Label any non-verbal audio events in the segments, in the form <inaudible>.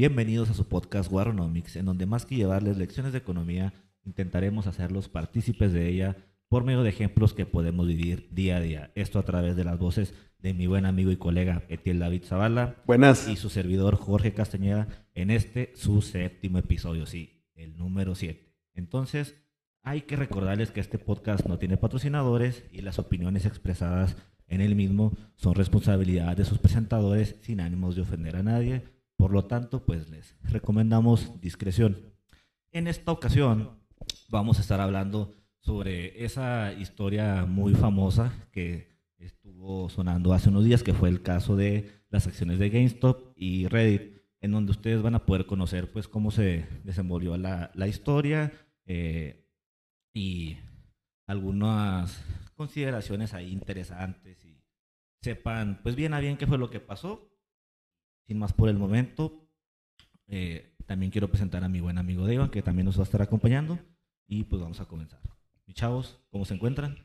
Bienvenidos a su podcast Waronomics, en donde más que llevarles lecciones de economía, intentaremos hacerlos partícipes de ella por medio de ejemplos que podemos vivir día a día. Esto a través de las voces de mi buen amigo y colega Etiel David Zavala. Buenas. Y su servidor Jorge Castañeda en este su séptimo episodio, sí, el número 7. Entonces, hay que recordarles que este podcast no tiene patrocinadores y las opiniones expresadas en el mismo son responsabilidad de sus presentadores sin ánimos de ofender a nadie. Por lo tanto, pues les recomendamos discreción. En esta ocasión vamos a estar hablando sobre esa historia muy famosa que estuvo sonando hace unos días, que fue el caso de las acciones de GameStop y Reddit, en donde ustedes van a poder conocer pues cómo se desenvolvió la, la historia eh, y algunas consideraciones ahí interesantes y sepan pues bien a bien qué fue lo que pasó. Sin más por el momento, eh, también quiero presentar a mi buen amigo Deva, que también nos va a estar acompañando y pues vamos a comenzar. Mis chavos, ¿cómo se encuentran?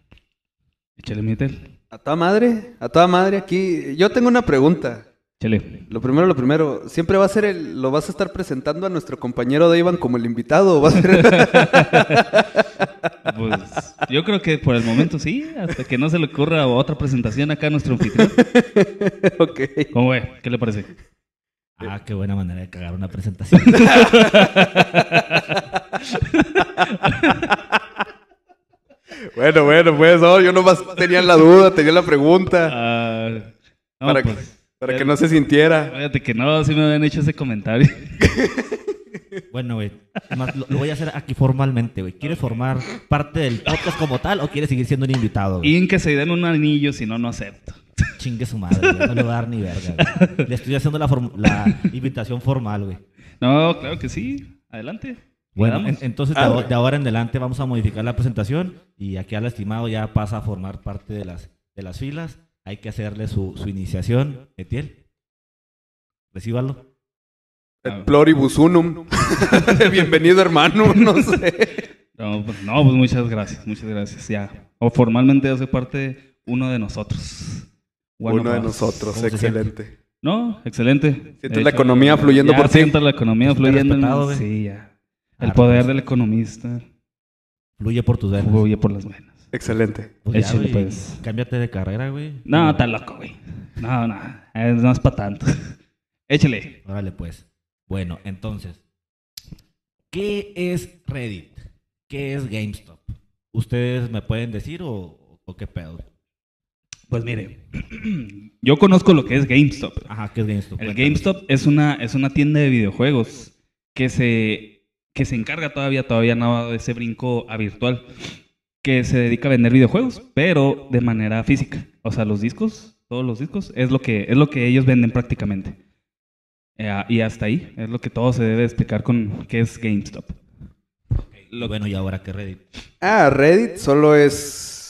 Échale, Mietel. A toda madre, a toda madre aquí. Yo tengo una pregunta. Échale. Lo primero, lo primero, ¿siempre va a ser el, lo vas a estar presentando a nuestro compañero de Iván como el invitado o va a ser... <laughs> Pues yo creo que por el momento sí, hasta que no se le ocurra otra presentación acá a nuestro anfitrión. <laughs> ok. ¿Cómo ve? ¿Qué le parece? Ah, qué buena manera de cagar una presentación. <laughs> Bueno, bueno, pues, no, yo nomás tenía la duda, tenía la pregunta. Ah, no, para pues, que, para que no se sintiera. Fíjate que no, sí me habían hecho ese comentario. <laughs> bueno, güey, lo, lo voy a hacer aquí formalmente, güey. ¿Quieres formar parte del podcast como tal o quieres seguir siendo un invitado? güey? Y en que se den un anillo, si no, no acepto. Chingue su madre, güey. No le voy a dar ni verga, güey. Le estoy haciendo la, form- la invitación formal, güey. No, claro que sí. Adelante. Bueno, en- entonces de, Ah, de ahora en adelante vamos a modificar la presentación y aquí al estimado ya pasa a formar parte de las, de las filas. Hay que hacerle su, su iniciación. Etiel, recíbalo. Et pluribus unum. <laughs> Bienvenido, hermano, no sé. No, pues, no, pues muchas gracias, muchas gracias. Ya. O formalmente soy parte uno de nosotros. Uno de us. nosotros, ¿Cómo se excelente. No, excelente. Sientes la hecho, economía fluyendo ya por ti. siento la economía fluyendo. en- respetado. Sí, ya. El poder pues. del economista Fluye por tus venas. fluye por las venas. Excelente. Pues ya, Échale, güey, pues. Cámbiate de carrera, güey. No, está loco, güey. No, no, eh, no es para tanto. <laughs> Échale. Órale, pues. Bueno, entonces, ¿qué es Reddit? ¿Qué es GameStop? ¿Ustedes me pueden decir o, o qué pedo? Pues mire, <clears throat> yo conozco lo que es GameStop. Ajá, ¿qué es GameStop? El Cuéntame. GameStop es una, es una tienda de videojuegos que se, que se encarga todavía, todavía no ha dado ese brinco a virtual, que se dedica a vender videojuegos, pero de manera física. O sea, los discos, todos los discos, es lo que, es lo que ellos venden prácticamente. Eh, y hasta ahí, es lo que todo se debe explicar con qué es GameStop. Lo bueno, y ahora que Reddit. Ah, Reddit solo es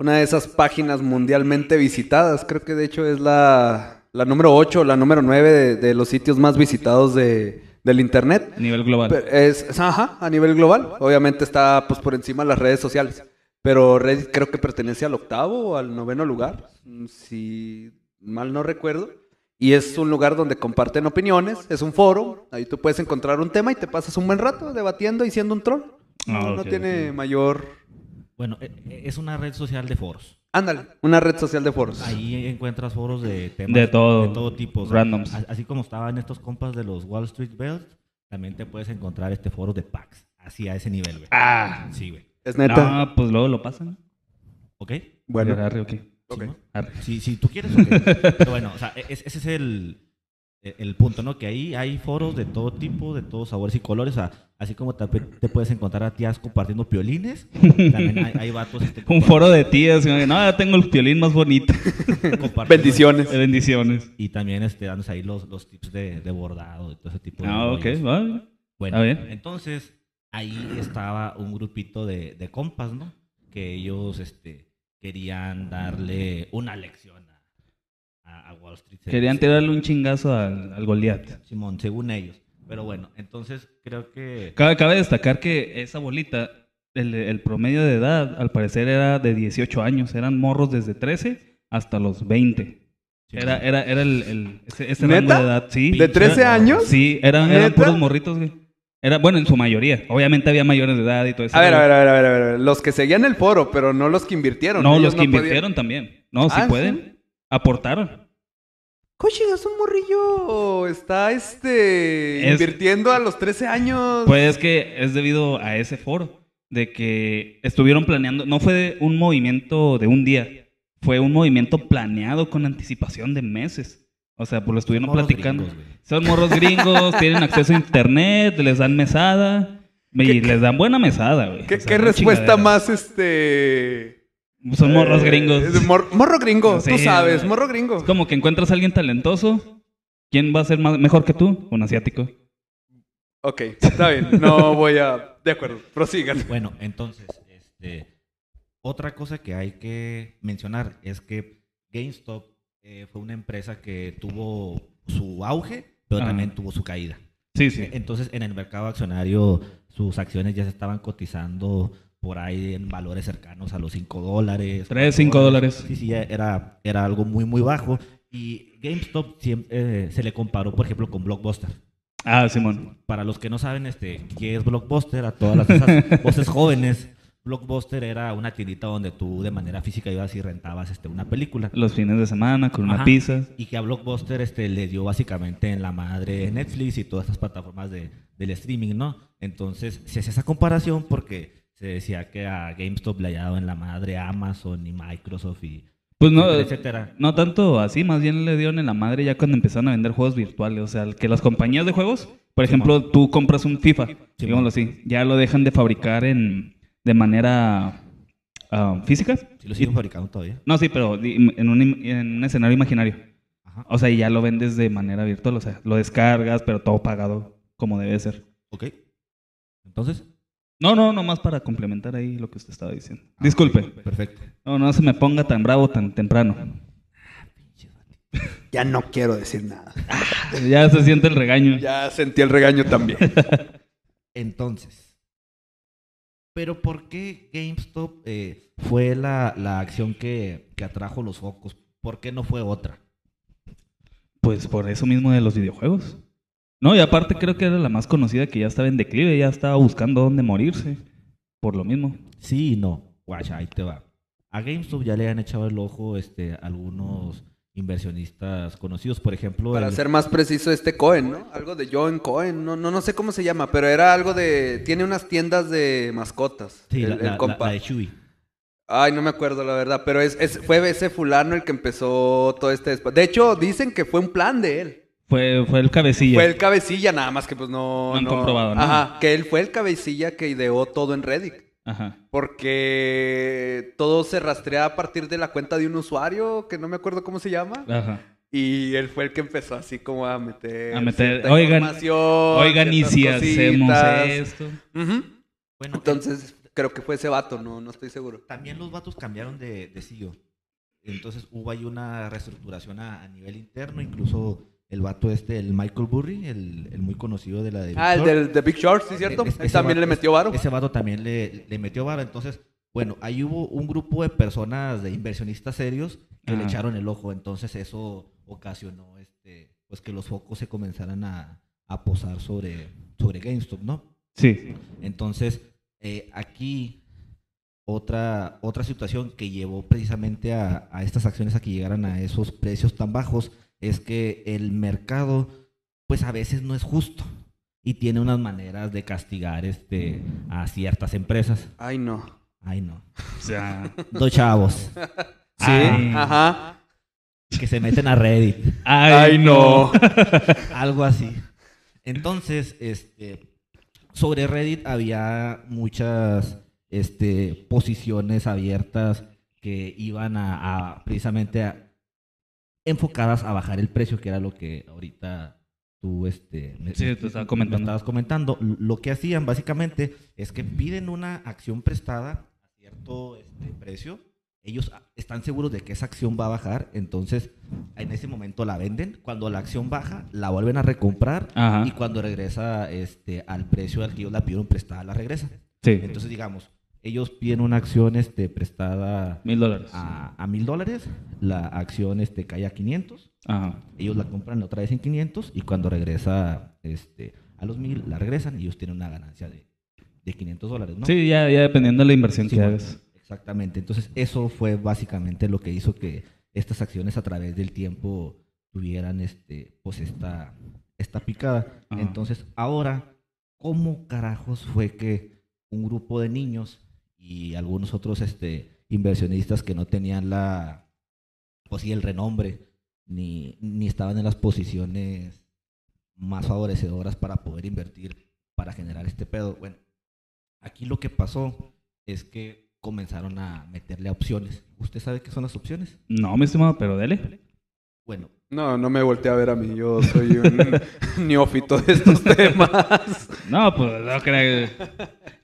una de esas páginas mundialmente visitadas. Creo que de hecho es la, la número 8 o la número 9 de, de los sitios más visitados de, del Internet. A nivel global. Es, es- ajá, a nivel global. Obviamente está pues por encima de las redes sociales. Pero Reddit creo que pertenece al octavo o al noveno lugar, si mal no recuerdo. Y es un lugar donde comparten opiniones, es un foro, ahí tú puedes encontrar un tema y te pasas un buen rato debatiendo y siendo un troll. No, Ah, no tiene mayor... Bueno, e- e- es una red social de foros. Ándale, una red social de foros. Ahí encuentras foros de temas De todo, de todo tipo. randoms. Así como estaban estos compas de los Wall Street Bells, también te puedes encontrar este foro de PAX. Así a ese nivel, güey. Ah, Sí, güey. Es neta. no, pues luego lo pasan. ¿Ok? Bueno, Arre, ok. ok. ¿no? Arre. Si, si tú quieres, ok. <laughs> Pero bueno, o sea, e- es- ese es el, el punto, ¿no? Que ahí hay foros de todo tipo, de todos sabores y colores. así como te, te puedes encontrar a tías compartiendo piolines, también hay, hay vatos. este, <laughs> Un foro de tías. No, ya tengo el violín más bonito. <laughs> Bendiciones. Bendiciones. Y también este, dándose ahí los, los tips de, de bordado y todo ese tipo de Ah, ok. rollos. va. Bueno, A ver. entonces ahí estaba un grupito de, de compas, ¿no? Que ellos este, querían darle una lección a, Wall Street. Querían tirarle un chingazo al, al Goliat. Simón, según ellos. Pero bueno, entonces creo que... Cabe, cabe destacar que esa bolita, el, el promedio de edad, al parecer era de 18 años. Eran morros desde 13 hasta los 20. Sí, Era, sí. era, era el, el- ese, ese rango de edad, sí. ¿De 13 Era- años? Sí, eran, eran puros morritos, güey. Era, bueno, en su mayoría. Obviamente había mayores de edad y todo eso. A ver, a ver, a ver, a ver, a ver. Los que seguían el foro, pero no los que invirtieron. No, Ellos los que invirtieron también. No, sí Ah, pueden. ¿sí? Aportaron. Coche, es un morrillo. Está este. Es- invirtiendo a los 13 años. Pues es que es debido a ese foro. De que estuvieron planeando. No fue un movimiento de un día. Fue un movimiento planeado con anticipación de meses. O sea, pues lo estuvieron Morros platicando. gringos. Son morros gringos, tienen acceso a internet, les dan mesada. Y ¿Qué- les dan buena mesada, güey. ¿Qué, O sea, qué no respuesta chingadera. más este. Son morros eh, gringos. de mor- morro gringo, <laughs> tú sabes, morro gringo. Es como que encuentras a alguien talentoso. ¿Quién va a ser más, mejor que tú? Un asiático. Ok, está bien. No voy a. De acuerdo, prosigan. <laughs> Bueno, entonces, este, otra cosa que hay que mencionar es que GameStop eh, fue una empresa que tuvo su auge, pero Ah. también tuvo su caída. Sí, sí. Entonces, en el mercado accionario, sus acciones ya se estaban cotizando por ahí en valores cercanos a los 5 dólares. Tres, 4 cinco dólares. Sí, sí, era, era algo muy, muy bajo. Y GameStop siempre, eh, se le comparó, por ejemplo, con Blockbuster. Ah, Simón. Para los que no saben este, qué es Blockbuster, a todas las esas <laughs> voces jóvenes, Blockbuster era una tiendita donde tú de manera física ibas y rentabas este, una película. Los fines de semana con una Ajá. pizza. Y que a Blockbuster este, le dio básicamente en la madre Netflix y todas estas plataformas de, del streaming, ¿no? Entonces se hace esa comparación porque se decía que a GameStop le había dado en la madre Amazon y Microsoft y Pues no, etcétera, no tanto así, más bien le dieron en la madre ya cuando empezaron a vender juegos virtuales. O sea, que las compañías de juegos, por ejemplo, tú compras un FIFA, digámoslo así, ya lo dejan de fabricar en de manera ah, física. Sí lo siguen fabricando todavía. No, sí, pero en un, en un escenario imaginario. Ajá. O sea, y ya lo vendes de manera virtual, o sea, lo descargas, pero todo pagado como debe ser. Ok. Entonces. No, no, nomás para complementar ahí lo que usted estaba diciendo. Disculpe. Perfecto. No, no se me ponga tan bravo tan temprano. <laughs> Ya no quiero decir nada. <laughs> Ya se siente el regaño. Ya sentí el regaño también. <laughs> Entonces, ¿pero por qué GameStop eh, fue la, la acción que, que atrajo los focos? ¿Por qué no fue otra? Pues por eso mismo de los videojuegos. No, y aparte creo que era la más conocida que ya estaba en declive, ya estaba buscando dónde morirse. Por lo mismo. Sí y no. Guacha, ahí te va. A GameStop ya le han echado el ojo este, algunos inversionistas conocidos. Por ejemplo, Para el- ser más preciso, este Cohen, ¿no? Algo de Joen Cohen, no, no, no sé cómo se llama, pero era algo de... Tiene unas tiendas de mascotas. sí, el, la, el la- compa. la de Chewy. Ay, no me acuerdo la verdad, pero es, es- fue ese fulano el que empezó todo este... De hecho, dicen que fue un plan de él. Fue, fue el cabecilla. Fue el cabecilla, nada más que pues no... No han comprobado, ¿no? Ajá, que él fue el cabecilla que ideó todo en Reddit. Ajá. Porque todo se rastrea a partir de la cuenta de un usuario, que no me acuerdo cómo se llama. Ajá. Y él fue el que empezó así como a meter... A meter, oigan, información, Oigan, y si hacemos esto. Ujú. Bueno, Entonces, creo que fue ese vato, no, no estoy seguro. también los vatos cambiaron de, de CEO. Entonces hubo ahí una reestructuración a, a nivel interno, incluso el vato este, el Michael Burry, el, el muy conocido de la de Ah, el Short. del de Big Short, ¿sí cierto? Es- Él también vato- le metió varo. Ese vato también le, le metió varo. Entonces, bueno, ahí hubo un grupo de personas, de inversionistas serios, que le echaron el ojo. Entonces, eso ocasionó este, pues que los focos se comenzaran a, a posar sobre, sobre GameStop, ¿no? Sí. Entonces, eh, aquí otra, otra situación que llevó precisamente a, a estas acciones a que llegaran a esos precios tan bajos es que el mercado, pues a veces no es justo y tiene unas maneras de castigar este, a ciertas empresas. Ay, no. Ay, no. <laughs> O sea. Dos chavos <laughs> Sí, Ay. ajá. que se meten a Reddit. Ay, no. <laughs> Algo así. Entonces, este, sobre Reddit había muchas este, posiciones abiertas que iban a, a precisamente a- enfocadas a bajar el precio, que era lo que ahorita tú este, me, Sí, me- te estaba me comentando. estabas comentando. Lo que hacían básicamente es que piden una acción prestada a cierto este, precio. Ellos ah, están seguros de que esa acción va a bajar, entonces en ese momento la venden. Cuando la acción baja, la vuelven a recomprar Ajá. y cuando regresa este, al precio al que ellos la pidieron prestada, la regresa. Sí. Entonces, digamos, ellos piden una acción este, prestada Mil dólares. a mil dólares, la acción este, cae a 500, Ajá. ellos la compran otra vez en 500 y cuando regresa este, a los mil, la regresan y ellos tienen una ganancia de, de 500 dólares, ¿no? Sí, ya, ya dependiendo de la inversión Sí, que bueno, hagas. Exactamente. Entonces, eso fue básicamente lo que hizo que estas acciones a través del tiempo tuvieran este, pues esta, esta picada. Ajá. Entonces, ahora, ¿cómo carajos fue que un grupo de niños y algunos otros este, inversionistas que no tenían la, pues sí, el renombre, ni, ni estaban en las posiciones más favorecedoras para poder invertir, para generar este pedo? Bueno, aquí lo que pasó es que comenzaron a meterle a opciones. ¿Usted sabe qué son las opciones? No, mi estimado, pero dele. Bueno, No, no me volteé a ver a mí. Yo soy un <laughs> neófito de estos temas. No, pues no creo.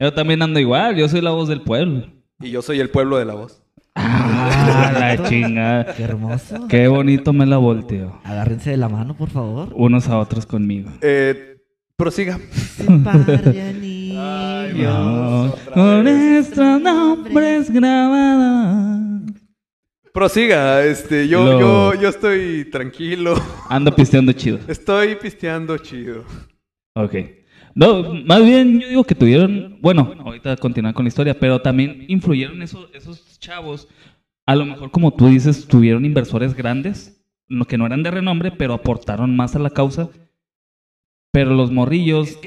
Yo también ando igual, yo soy la voz del pueblo. Y yo soy el pueblo de la voz. Ah, la chingada. qué hermoso. Qué bonito me la volteo. Agárrense de la mano, por favor. Unos a otros conmigo. Eh, prosiga. Ay, otra con estos nombres grabados. Prosiga. Este, yo, Lo- yo, yo estoy tranquilo. <laughs> Ando pisteando chido. Estoy pisteando chido. Ok. No, más bien yo digo que tuvieron, bueno, ahorita continuar con la historia, pero también influyeron esos, esos chavos, a lo mejor como tú dices, tuvieron inversores grandes, que no eran de renombre, pero aportaron más a la causa. Pero los morrillos,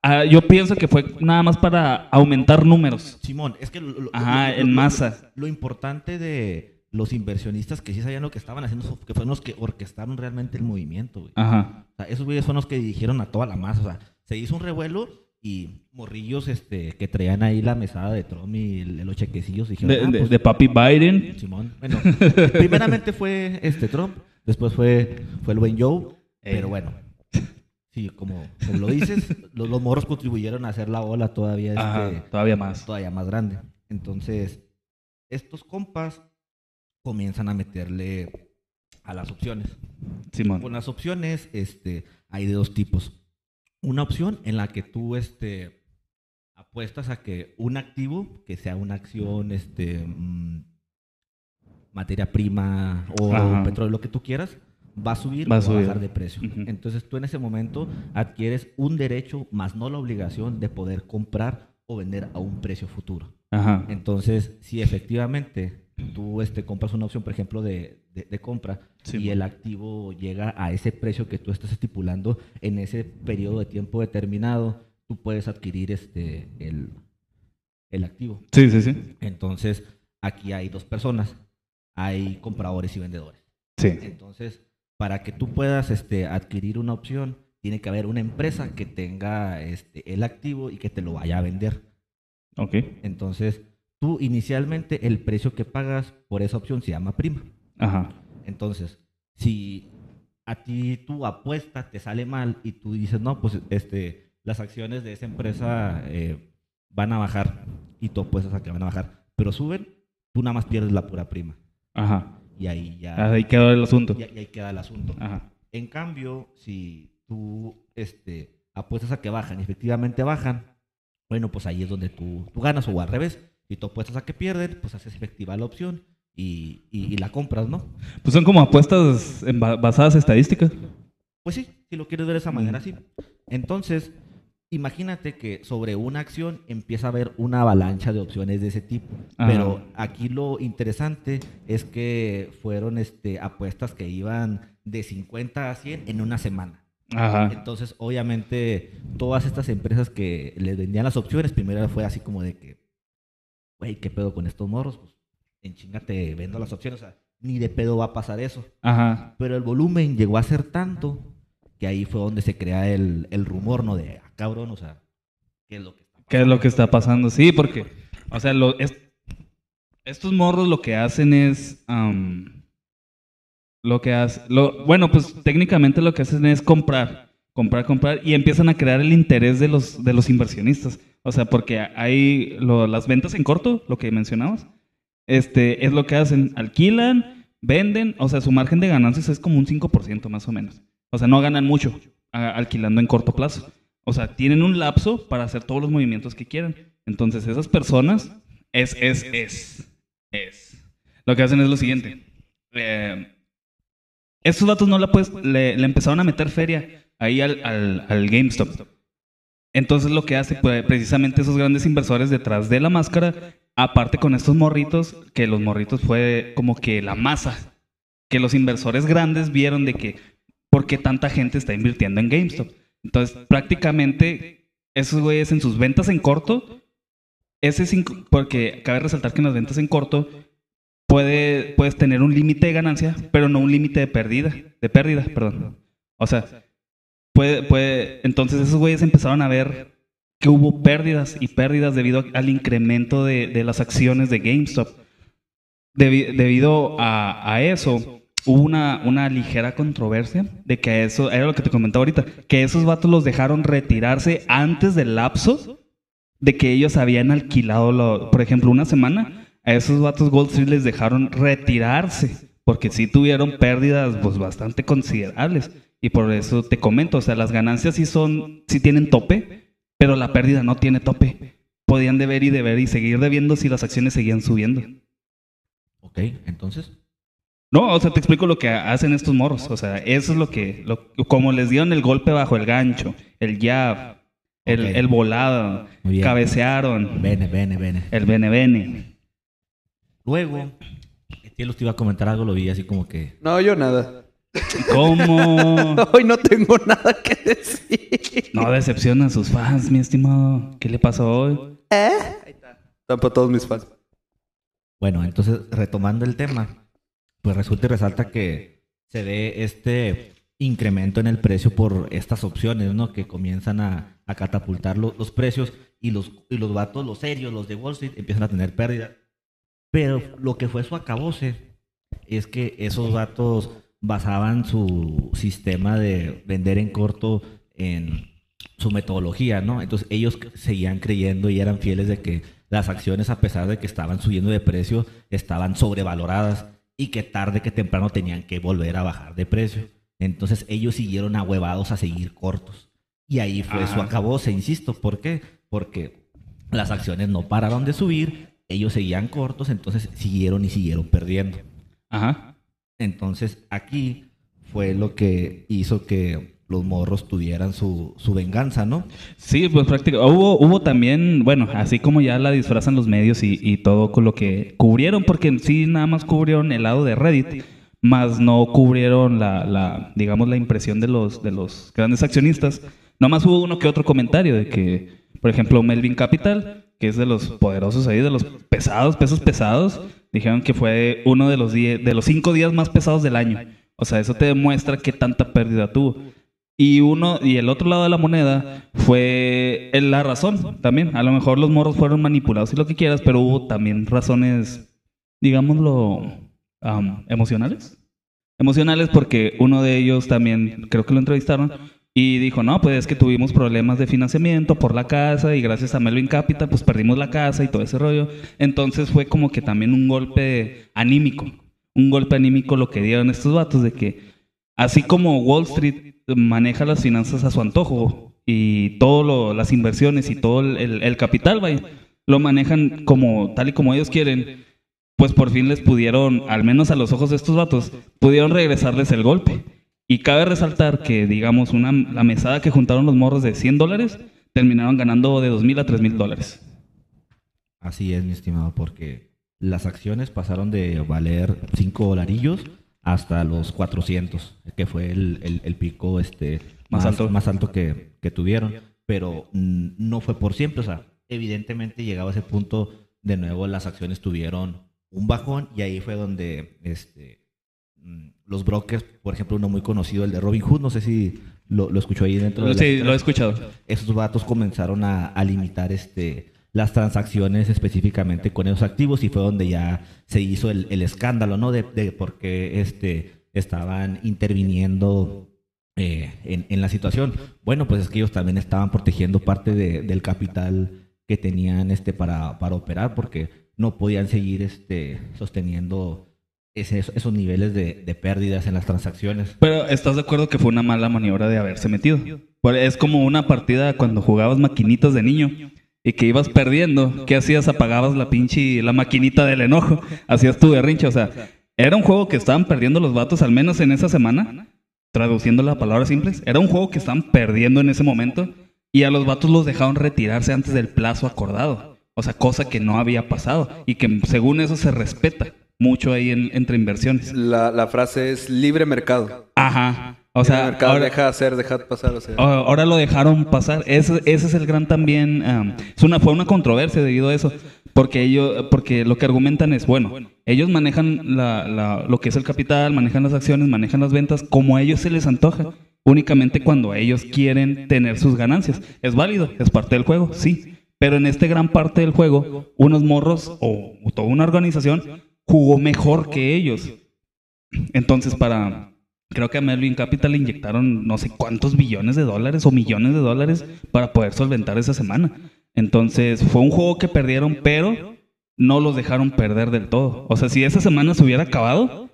ah, yo pienso que fue nada más para aumentar números. Simón, es que lo, lo- Ajá, lo- lo- en lo- masa. Lo, importante de los inversionistas que sí sabían lo que estaban haciendo, que fueron los que orquestaron realmente el movimiento, güey. Ajá. O sea, esos güeyes son los que dirigieron a toda la masa. O sea, se hizo un revuelo y morrillos este, que traían ahí la mesada de Trump y el- los chequecillos dijeron, De, "Ah, de- pues, de papi Biden. Simón. Bueno, primeramente fue este Trump, después fue, fue el buen Joe, pero Eh. bueno. Sí, como, como lo dices, los, los morros contribuyeron a hacer la ola todavía, este, Ajá, todavía más. todavía más grande. Entonces, estos compas comienzan a meterle a las opciones. Con Simón. las opciones, este, hay de dos tipos. Una opción en la que tú, este, apuestas a que un activo, que sea una acción, este, mm, materia prima o Ajá. petróleo, lo que tú quieras, va a subir Va a o va a bajar de precio. Entonces tú en ese momento adquieres un derecho, más no la obligación de poder comprar o vender a un precio futuro. Ajá. Entonces, si efectivamente tú este, compras una opción, por ejemplo, de, de- de compra Sí, y el activo llega a ese precio que tú estás estipulando en ese periodo de tiempo determinado, tú puedes adquirir este, el, el activo. Sí, sí, sí. Entonces, aquí hay dos personas, hay compradores y vendedores. Sí. Entonces, para que tú puedas este, adquirir una opción, tiene que haber una empresa que tenga este, el activo y que te lo vaya a vender. Ok. Entonces, tú inicialmente el precio que pagas por esa opción se llama prima. Ajá. Entonces, si a ti tu apuesta te sale mal y tú dices, no, pues este, las acciones de esa empresa eh, van a bajar y tú apuestas a que van a bajar, pero suben, tú nada más pierdes la pura prima. Ajá. Y ahí ya, Ahí quedó el asunto. y, y ahí queda el asunto. Ajá. En cambio, si tú este, apuestas a que bajan y efectivamente bajan, bueno, pues ahí es donde tú, tú ganas o al revés. Si tú apuestas a que pierden, pues haces efectiva la opción y, y- y la compras, ¿no? Pues son como apuestas en ba- basadas en estadísticas. Pues sí, si lo quieres ver de esa manera, Mm. sí. Entonces, imagínate que sobre una acción empieza a haber una avalancha de opciones de ese tipo. Ajá. Pero aquí lo interesante es que fueron este, apuestas que iban de 50 a 100 en una semana. Ajá. Entonces, obviamente, todas estas empresas que les vendían las opciones, primero fue así como de que, güey, ¿qué pedo con estos morros? Pues en chinga te vendo las opciones, o sea, ni de pedo va a pasar eso. Ajá. Pero el volumen llegó a ser tanto que ahí fue donde se crea el, el rumor, ¿no? De, ah, cabrón, o sea, ¿qué es lo que está pasando? ¿Qué es lo que está pasando? Sí, porque, o sea, lo, es- estos morros lo que hacen es, am, lo que hace, lo, bueno, pues técnicamente lo que hacen es comprar, comprar, comprar y empiezan a crear el interés de los, de los inversionistas. O sea, porque hay las ventas en corto, lo que mencionabas, este, es lo que hacen, alquilan, venden, o sea, su margen de ganancias es como un 5% más o menos. O sea, no ganan mucho alquilando en corto plazo. O sea, tienen un lapso para hacer todos los movimientos que quieran. Entonces, esas personas es, es, es, es. Lo que hacen es lo siguiente. Eh, estos datos no la puedes, le, le empezaron a meter feria ahí al, al, al GameStop. Entonces lo que hace pues, precisamente esos grandes inversores detrás de la máscara, aparte con estos morritos, que los morritos fue como que la masa, que los inversores grandes vieron de que, ¿por qué tanta gente está invirtiendo en GameStop? Entonces prácticamente esos güeyes en sus ventas en corto, ese cinco- porque cabe resaltar que en las ventas en corto puede, puedes tener un límite de ganancia, pero no un límite de pérdida, de pérdida, perdón. O sea, puede, entonces esos güeyes empezaron a ver que hubo pérdidas y pérdidas debido al incremento de, las acciones de GameStop. Debi- debido a, eso, hubo una, ligera controversia de que eso, era lo que te comentaba ahorita, que esos vatos los dejaron retirarse antes del lapso de que ellos habían alquilado, por ejemplo, una semana. A esos vatos Street les dejaron retirarse, porque sí tuvieron pérdidas pues, bastante considerables. Y por eso te comento, o sea, las ganancias sí son, sí tienen tope, pero la pérdida no tiene tope. Podían deber y deber y seguir debiendo si las acciones seguían subiendo. Ok, entonces. No, o sea, te explico lo que hacen estos morros. O sea, eso es lo que, lo- como les dieron el golpe bajo el gancho, el jab, el, el volado, cabecearon, Bene, bene, bene. el bene bene. Luego, Tielos te iba a comentar algo, lo vi así como que. No, yo nada. ¿Cómo? <laughs> Hoy no tengo nada que decir. No decepciona a sus fans, mi estimado. ¿Qué le pasó hoy? Están para todos mis fans. Bueno, entonces, retomando el tema, pues resulta y resalta que se ve este incremento en el precio por estas opciones, ¿no? Que comienzan a, a catapultar lo- los precios y los, y los vatos, los serios, los de Wall Street, empiezan a tener pérdida. Pero lo que fue su acabose es que esos vatos basaban su sistema de vender en corto en su metodología, ¿no? Entonces ellos seguían creyendo y eran fieles de que las acciones, a pesar de que estaban subiendo de precio, estaban sobrevaloradas y que tarde que temprano tenían que volver a bajar de precio. Entonces ellos siguieron ahuevados a seguir cortos. Y ahí fue su Ah. acabose, insisto. ¿Por qué? Porque las acciones no pararon de subir, ellos seguían cortos, entonces siguieron y siguieron perdiendo. Ajá. Entonces aquí fue lo que hizo que los morros tuvieran su, su venganza, ¿no? Sí, pues prácticamente. Hubo, hubo también, bueno, así como ya la disfrazan los medios y, y todo con lo que cubrieron, porque sí nada más cubrieron el lado de Reddit, más no cubrieron la, la digamos, la impresión de los, de los grandes accionistas. Nomás hubo uno que otro comentario de que, por ejemplo, Melvin Capital, que es de los poderosos ahí, de los pesados, pesos pesados, dijeron que fue uno de los, die- de los cinco días más pesados del año. O sea, eso te demuestra qué tanta pérdida tuvo. Y uno y el otro lado de la moneda fue el- la razón también. A lo mejor los morros fueron manipulados y lo que quieras, pero hubo también razones, digámoslo, am, emocionales. Emocionales porque uno de ellos también, creo que lo entrevistaron, y dijo, no, pues es que tuvimos problemas de financiamiento por la casa y gracias a Melvin Capital pues perdimos la casa y todo ese rollo. Entonces fue como que también un golpe anímico, un golpe anímico lo que dieron estos vatos de que así como Wall Street maneja las finanzas a su antojo y todas las inversiones y todo el, el- capital, vaya, lo manejan como tal y como ellos quieren, pues por fin les pudieron, al menos a los ojos de estos vatos, pudieron regresarles el golpe. Y cabe resaltar que, digamos, una, la mesada que juntaron los morros de 100 dólares, terminaron ganando de 2 mil a 3 mil dólares. Así es, mi estimado, porque las acciones pasaron de valer 5 dolarillos hasta los 400, que fue el, el- el pico este, Más alto. más alto que, que tuvieron. Pero no fue por siempre, o sea, evidentemente llegado a ese punto, de nuevo las acciones tuvieron un bajón y ahí fue donde este, los brokers, por ejemplo, uno muy conocido, el de Robin Hood, no sé si lo, lo escuchó ahí dentro de la Sí, lo he escuchado. esos vatos comenzaron a, a limitar este, las transacciones específicamente con esos activos y fue donde ya se hizo el, el escándalo, ¿no? De, de por qué este, estaban interviniendo eh, en, en la situación. Bueno, pues es que ellos también estaban protegiendo parte de- del capital que tenían este, para, para operar porque no podían seguir este, sosteniendo esos niveles de, de pérdidas en las transacciones. Pero ¿estás de acuerdo que fue una mala maniobra de haberse metido? Es como una partida cuando jugabas maquinitas de niño y que ibas perdiendo, ¿qué hacías? Apagabas la pinche, la maquinita del enojo, hacías tu berrinche, o sea, era un juego que estaban perdiendo los vatos, al menos en esa semana, traduciendo las palabras simples, era un juego que estaban perdiendo en ese momento y a los vatos los dejaron retirarse antes del plazo acordado. O sea, cosa que no había pasado y que según eso se respeta mucho ahí en- entre inversiones. La, la frase es libre mercado. Ajá. O Libre sea, mercado ahora, deja hacer, deja pasar. O sea. a- ahora lo dejaron pasar. Ese, ese es el gran también. am, es una, fue una controversia debido a eso. Porque ellos, porque lo que argumentan es, bueno, ellos manejan la, la- lo que es el capital, manejan las acciones, manejan las ventas como a ellos se les antoja. Únicamente cuando ellos quieren tener sus ganancias. Es válido, es parte del juego, sí. Pero en este gran parte del juego, unos morros o toda una organización jugó mejor que ellos. Entonces, para. Creo que a Melvin Capital le inyectaron no sé cuántos billones de dólares o millones de dólares para poder solventar esa semana. Entonces, fue un juego que perdieron, pero no los dejaron perder del todo. O sea, si esa semana se hubiera acabado,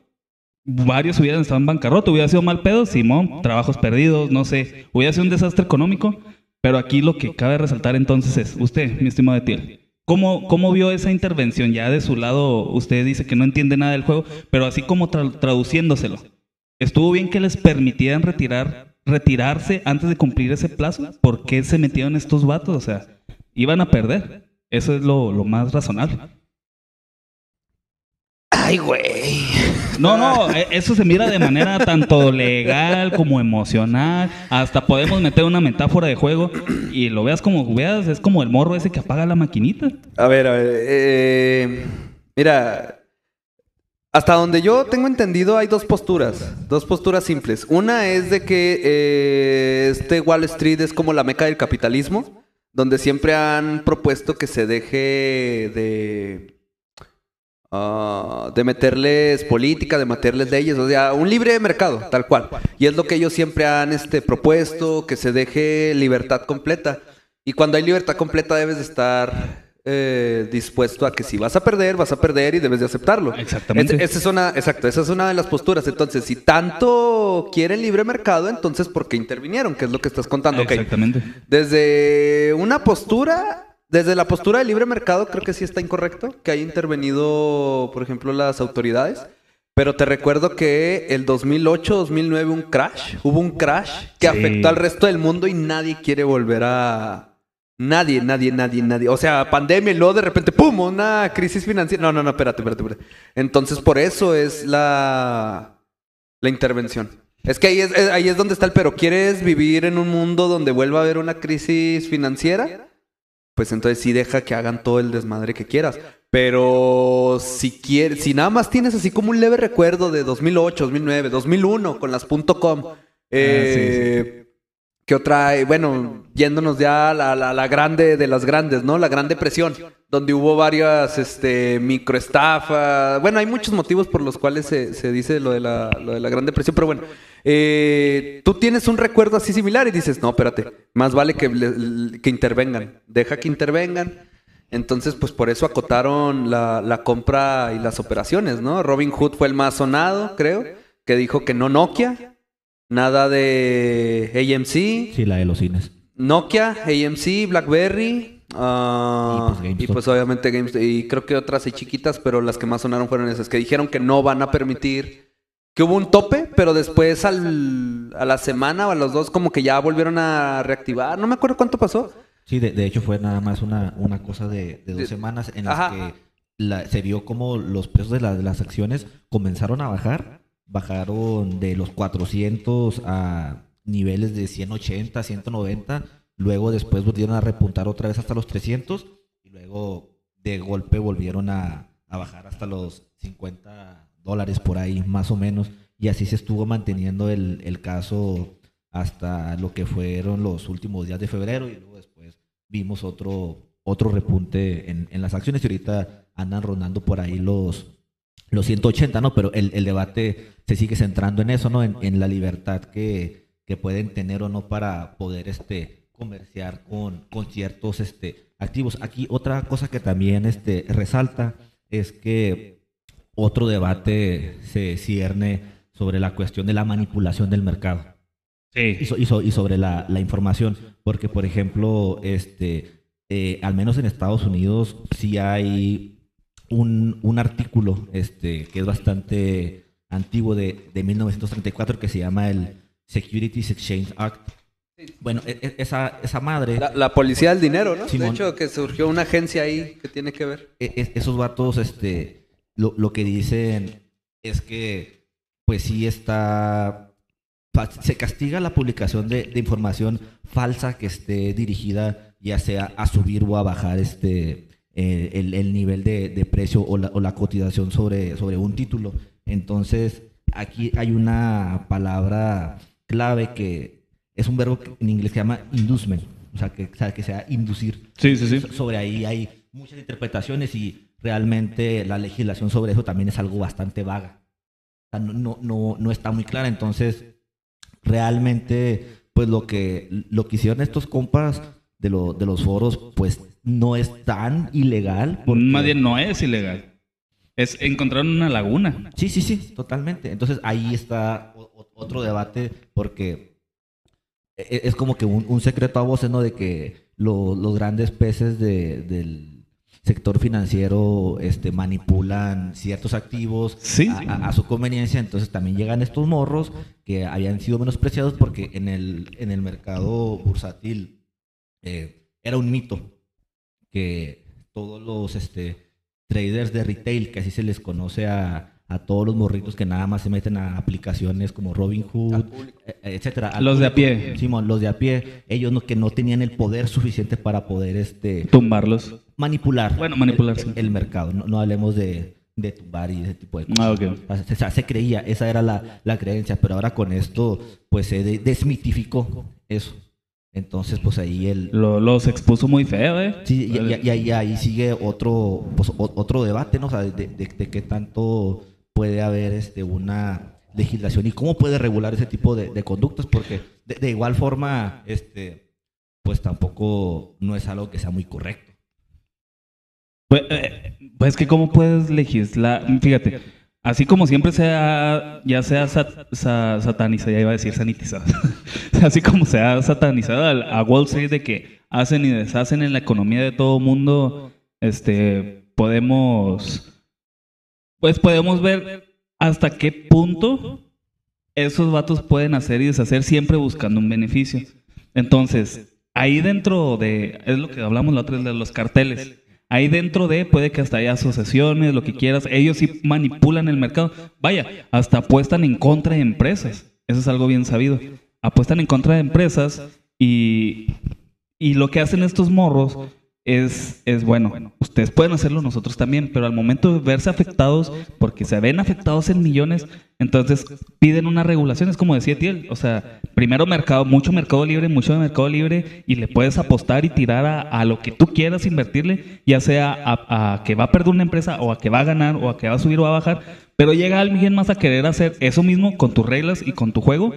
varios hubieran estado en bancarrota, hubiera sido mal pedo, Simón, trabajos perdidos, no sé, hubiera sido un desastre económico. Pero aquí lo que cabe resaltar entonces es, usted, mi estimado Etiel, ¿cómo, ¿cómo vio esa intervención? Ya de su lado, usted dice que no entiende nada del juego, pero así como tra- traduciéndoselo, ¿estuvo bien que les permitieran retirar, retirarse antes de cumplir ese plazo? ¿Por qué se metieron estos vatos? O sea, iban a perder. Eso es lo, lo más razonable. Ay, güey. No, no, e- eso se mira de manera tanto legal como emocional. Hasta podemos meter una metáfora de juego y lo veas como veas, es como el morro ese que apaga la maquinita. A ver, a ver. eh, mira, hasta donde yo tengo entendido hay dos posturas, dos posturas simples. Una es de que eh, este Wall Street es como la meca del capitalismo, donde siempre han propuesto que se deje de ah, de meterles política, de meterles leyes, o sea, un libre mercado, tal cual. Y es lo que ellos siempre han este, propuesto, que se deje libertad completa. Y cuando hay libertad completa debes de estar eh, dispuesto a que si vas a perder, vas a perder y debes de aceptarlo. Exactamente. Es- esa es una, exacto, esa es una de las posturas. Entonces, si tanto quieren libre mercado, entonces ¿por qué intervinieron? ¿Qué es lo que estás contando? Ok. Exactamente. Desde una postura, desde la postura de libre mercado, creo que sí está incorrecto que haya intervenido, por ejemplo, las autoridades. Pero te recuerdo que el 2008-2009 un crash, hubo un crash que Sí. afectó al resto del mundo y nadie quiere volver a... Nadie, nadie, nadie, nadie. O sea, pandemia y luego de repente, ¡pum! Una crisis financiera. No, no, no, espérate, espérate, espérate. Entonces, por eso es la, la intervención. Es que ahí es, es- ahí es donde está el pero. ¿Quieres vivir en un mundo donde vuelva a haber una crisis financiera? Pues entonces sí deja que hagan todo el desmadre que quieras. Pero si quieres, si nada más tienes así como un leve recuerdo de 2008, 2009, 2001 con las .com, eh, ¿Qué otra? Bueno, yéndonos ya a la, la, la grande de las grandes, ¿no? La Gran Depresión, donde hubo varias este, microestafas. Bueno, hay muchos motivos por los cuales se, se dice lo de, la, lo de la Gran Depresión, pero bueno, eh, tú tienes un recuerdo así similar y dices, no, espérate, más vale que, le- que intervengan, deja que intervengan. Entonces, pues por eso acotaron la, la compra y las operaciones, ¿no? Robin Hood fue el más sonado, creo, que dijo que no Nokia, nada de AMC, Sí, la de los cines. Nokia, AMC, BlackBerry. ah, Y, pues, y, pues, obviamente GameStop. Y creo que otras hay chiquitas, pero las que más sonaron fueron esas, que dijeron que no van a permitir, que hubo un tope, pero después al, a la semana o a los dos como que ya volvieron a reactivar. No me acuerdo cuánto pasó. Sí, de, de hecho fue nada más una, una cosa de, de dos semanas en las Ajá. que la- se vio como los precios de, la- de las acciones comenzaron a bajar. Bajaron de los 400 a niveles de 180, 190. Luego después volvieron a repuntar otra vez hasta los 300. Y luego de golpe volvieron a, a bajar hasta los 50 dólares por ahí, más o menos. Y así se estuvo manteniendo el, el caso hasta lo que fueron los últimos días de febrero y luego después vimos otro, otro repunte en, en las acciones y ahorita andan rondando por ahí los, los 180, ¿no? Pero el, el debate se sigue centrando en eso, ¿no? En, en la libertad que, que pueden tener o no para poder este, comerciar con, con ciertos este, activos. Aquí otra cosa que también este, resalta es que otro debate se cierne sobre la cuestión de la manipulación del mercado y, Sí. so- y so- y sobre la, la información. Porque, por ejemplo, este, eh, al menos en Estados Unidos, sí hay un, un artículo este, que es bastante antiguo de, de 1934 que se llama el Securities Exchange Act. Bueno, e- e- esa, esa madre, La, la policía del dinero, ¿no? Simón. De hecho, que surgió una agencia ahí que tiene que ver. e- esos vatos, este, lo, lo que dicen es que, pues sí está, se castiga la publicación de, de información falsa que esté dirigida ya sea a subir o a bajar este, eh, el, el nivel de, de precio o la, o la cotización sobre, sobre un título. Entonces, aquí hay una palabra clave que es un verbo que en inglés se llama inducement, o sea, que, o sea, que sea inducir. Sí, sí, sí. So- Sobre ahí hay muchas interpretaciones y realmente la legislación sobre eso también es algo bastante vaga. O sea, no, no, no, no está muy clara. Entonces, realmente, pues lo que, lo que hicieron estos compas de, lo- de los foros, pues no es tan ilegal. porque- Más bien no es ilegal. Es encontrar una laguna. Sí, sí, sí, totalmente. Entonces ahí está otro debate porque e- es como que un, un secreto a voces, ¿no? De que lo- los grandes peces de- del sector financiero este, manipulan ciertos activos Sí. a, a- a su conveniencia. Entonces también llegan estos morros que habían sido menospreciados porque en el, en el mercado bursátil eh, era un mito que todos los este, traders de retail, que así se les conoce a, a todos los morritos que nada más se meten a aplicaciones como Robinhood, eh, etcétera. Los de a pie. Simón, los de a pie, ellos no, que no tenían el poder suficiente para poder este, Tumbarlos. manipular, Bueno, manipular, el, sí. el mercado. No, no hablemos de, de tumbar y ese tipo de cosas. Ah, ok. O sea, se, creía, esa era la, la creencia, pero ahora con esto, pues se de- desmitificó eso. Entonces, pues ahí el... Lo- los expuso muy feo, ¿eh? Sí, y, y- y ahí, y ahí sigue otro, pues, o- otro debate, ¿no? O sea, de, de- de qué tanto puede haber este, una legislación y cómo puede regular ese tipo de, de conductas, porque de, de igual forma, este, pues tampoco no es algo que sea muy correcto. Pues, eh, pues que cómo puedes legislar, fíjate, así como siempre se ha, ya se ha sat- sa- satanizado, ya iba a decir sanitizado, <laughs> así como se ha satanizado a Wall Street de que hacen y deshacen en la economía de todo mundo, este, podemos, pues podemos ver hasta qué punto esos vatos pueden hacer y deshacer siempre buscando un beneficio. Entonces, ahí dentro de, es lo que hablamos la otra vez de los carteles. Ahí dentro de puede que hasta haya asociaciones, lo que quieras. Ellos sí manipulan el mercado. Vaya, hasta apuestan en contra de empresas. Eso es algo bien sabido. Apuestan en contra de empresas y, y lo que hacen estos morros es, es bueno. Ustedes pueden hacerlo, nosotros también, pero al momento de verse afectados, porque se ven afectados en millones, entonces piden una regulación. Es como decía Tiel, o sea, primero mercado, mucho mercado libre, mucho mercado libre, y le puedes apostar y tirar a, a lo que tú quieras invertirle, ya sea a, a que va a perder una empresa, o a que va a ganar, o a que va a subir o va a bajar, pero llega alguien más a querer hacer eso mismo con tus reglas y con tu juego,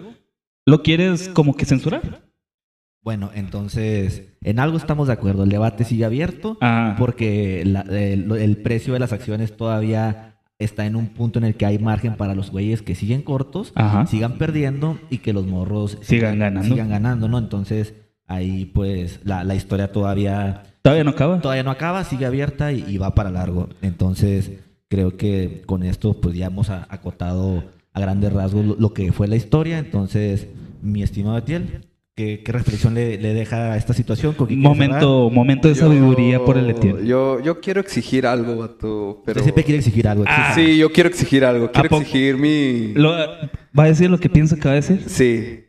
lo quieres como que censurar. Bueno, entonces, en algo estamos de acuerdo. El debate sigue abierto Ah. porque la- el, el precio de las acciones todavía está en un punto en el que hay margen para los güeyes que siguen cortos, Ajá. sigan perdiendo y que los morros Sigan ganando. sigan ganando, ¿no? Entonces, ahí pues la, la historia todavía, Todavía no acaba. todavía no acaba, sigue abierta y, y va para largo. Entonces, creo que con esto pues ya hemos acotado a grandes rasgos lo, lo que fue la historia. Entonces, mi estimado Etiel, ¿qué, qué reflexión le, le deja a esta situación? ¿Con? Momento, momento de sabiduría Yo- por el Etienne. Yo, yo quiero exigir algo, vato. Pero... Usted siempre quiere exigir algo. Ah. Sí, yo quiero exigir algo. Quiero exigir mi... Lo- ¿Va a decir lo que piensa que va a decir? Sí.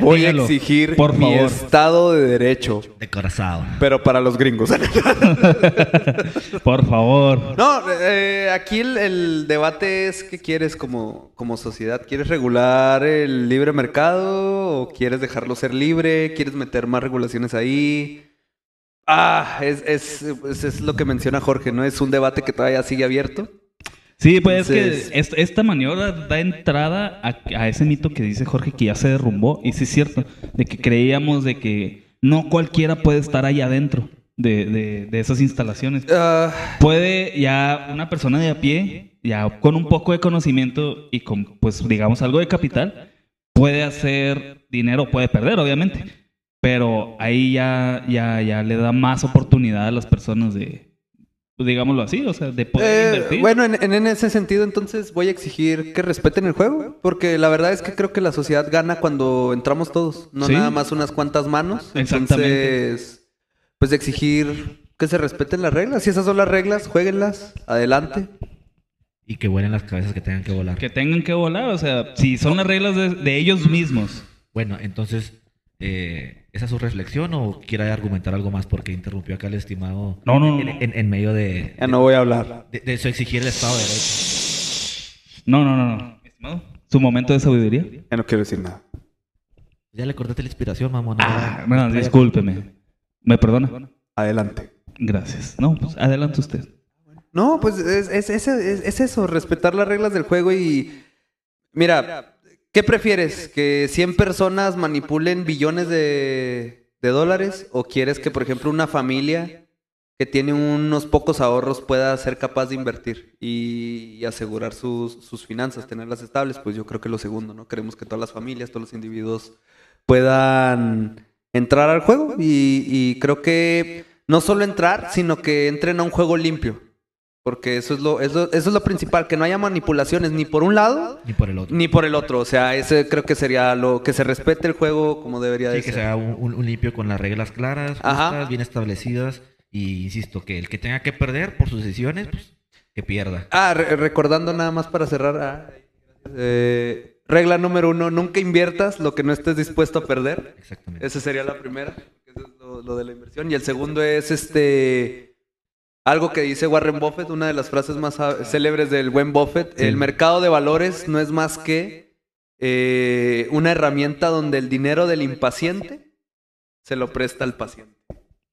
Voy dígalo, a exigir por mi favor. estado de derecho. De corazón. Pero para los gringos. <laughs> Por favor. No, eh, aquí el, el debate es qué quieres como, como sociedad. ¿Quieres regular el libre mercado o quieres dejarlo ser libre? ¿Quieres meter más regulaciones ahí? Ah, es, es, es, es lo que menciona Jorge, ¿no? Es un debate que todavía sigue abierto. Sí, pues Entonces- es que est- esta maniobra da entrada a, a ese mito que dice Jorge que ya se derrumbó. Y sí es cierto, de que creíamos de que no cualquiera puede estar allá adentro de, de- de esas instalaciones. Ah, Puede ya una persona de a pie, ya con un poco de conocimiento y con, pues, digamos, algo de capital, puede hacer dinero, puede perder, obviamente. pero ahí ya, ya, ya le da más oportunidad a las personas de, pues, digámoslo así, o sea, de poder Eh, invertir. bueno, en, en- ese sentido, entonces voy a exigir que respeten el juego, porque la verdad es que creo que la sociedad gana cuando entramos todos, no Sí. nada más unas cuantas manos. Exactamente. Entonces, pues exigir que se respeten las reglas. Si esas son las reglas, jueguenlas, adelante. Y que vuelen las cabezas que tengan que volar. Que tengan que volar, o sea, si son las reglas de, de ellos mismos. Bueno, entonces, eh, ¿esa es su reflexión o quiere argumentar algo más? Porque interrumpió acá el estimado No, no, no, en, no. en- en medio de, Ya no voy a hablar. de, de su exigir el Estado de Derecho. No, no, no, no. Estimado, Su momento de sabiduría. Ya no quiero decir nada. Ya le cortaste la inspiración, mamón. Ah, bueno, discúlpeme. ¿Me perdona? Adelante. Gracias. No, pues adelante usted. No, pues es, es- es- es- es eso, respetar las reglas del juego y... Mira, ¿qué prefieres? ¿Que 100 personas manipulen billones de, de dólares? ¿O quieres que, por ejemplo, una familia que tiene unos pocos ahorros pueda ser capaz de invertir y, asegurar sus, sus finanzas, tenerlas estables? Pues yo creo que lo segundo, ¿no? Queremos que todas las familias, todos los individuos puedan entrar al juego y, y creo que no solo entrar, sino que entren a un juego limpio. Porque eso es lo, eso, eso es lo principal, que no haya manipulaciones ni por un lado Ni por el otro. ni por el otro. O sea, ese creo que sería lo que se respete el juego como debería de Sí, que sea un, un- limpio con las reglas claras, Ajá. justas, bien establecidas. Y insisto, que el que tenga que perder por sus decisiones, pues que pierda. Ah, re- recordando nada más para cerrar. ah, eh, regla número uno, nunca inviertas lo que no estés dispuesto a perder. Exactamente. Esa sería la primera, eso es lo, lo de la inversión. Y el segundo es este algo que dice Warren Buffett, una de las frases más ah, célebres del buen Buffett. Sí. El mercado de valores no es más que eh, una herramienta donde el dinero del impaciente se lo presta al paciente.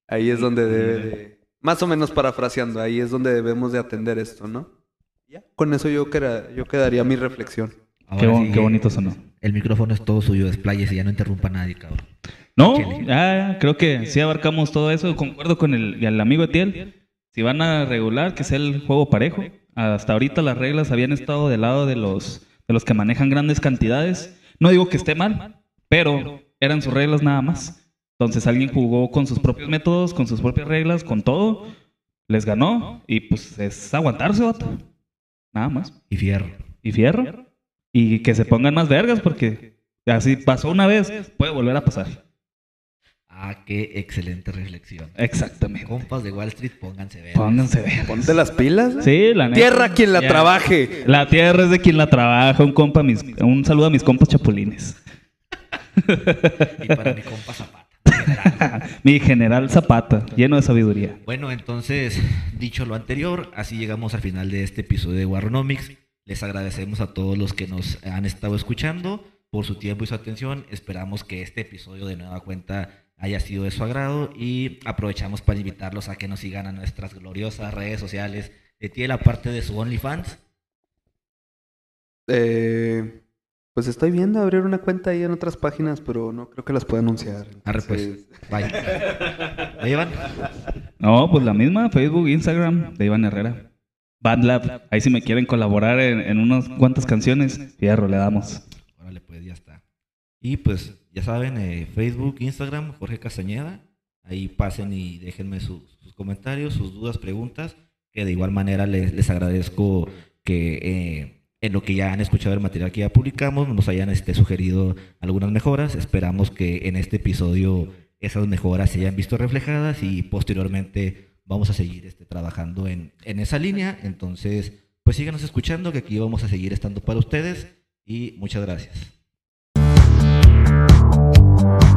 Ahí es donde debe de, más o menos parafraseando, ahí es donde debemos de atender esto, ¿no? Con eso yo, queda- yo quedaría mi reflexión. Qué, bon- sí, qué bonito sonó. El micrófono es todo suyo, desplayes y ya no interrumpa a nadie, cabrón. No, ya creo que sí abarcamos todo eso. Concuerdo con el, el amigo Etiel. Si van a regular, que sea el juego parejo. Hasta ahorita las reglas habían estado del lado de los, de los que manejan grandes cantidades. No digo que esté mal, pero eran sus reglas nada más. Entonces alguien jugó con sus propios métodos, con sus propias reglas, con todo. Les ganó y pues es aguantarse, vato. Nada más. Y fierro. Y fierro. Y que se pongan más vergas porque así pasó una vez, puede volver a pasar. Ah, qué excelente reflexión. Exactamente. Compas de Wall Street, pónganse ver. Pónganse vergas. Ponte las pilas. ¿eh? Sí, la neta. Tierra quien la Ya. trabaje. La tierra es de quien la trabaja. Un compa, mis, un saludo a mis compas chapulines. Y para mi compa Zapata. general. <laughs> Mi general Zapata, lleno de sabiduría. Bueno, entonces, dicho lo anterior, así llegamos al final de este episodio de Warronomics. Les agradecemos a todos los que nos han estado escuchando por su tiempo y su atención. Esperamos que este episodio de nueva cuenta haya sido de su agrado y aprovechamos para invitarlos a que nos sigan a nuestras gloriosas redes sociales. Tiene la parte de su OnlyFans. Eh, pues estoy viendo abrir una cuenta ahí en otras páginas, pero no creo que las pueda anunciar. Arre, pues. Entonces, Bye. <laughs> ¿Lo llevan? No, pues la misma, Facebook, Instagram, de Iván Herrera. Bandlab, ahí si me quieren colaborar en, en unas cuantas canciones, fierro, le damos. Órale, pues ya está. Y pues ya saben, eh, Facebook, Instagram, Jorge Castañeda. Ahí pasen y déjenme sus, comentarios, sus dudas, preguntas. Que de igual manera les, les agradezco que eh, en lo que ya han escuchado el material que ya publicamos nos hayan este, sugerido algunas mejoras. Esperamos que en este episodio esas mejoras se hayan visto reflejadas y posteriormente vamos a seguir este, trabajando en, en esa línea. Entonces, pues síganos escuchando que aquí vamos a seguir estando para ustedes y muchas gracias. Thank you.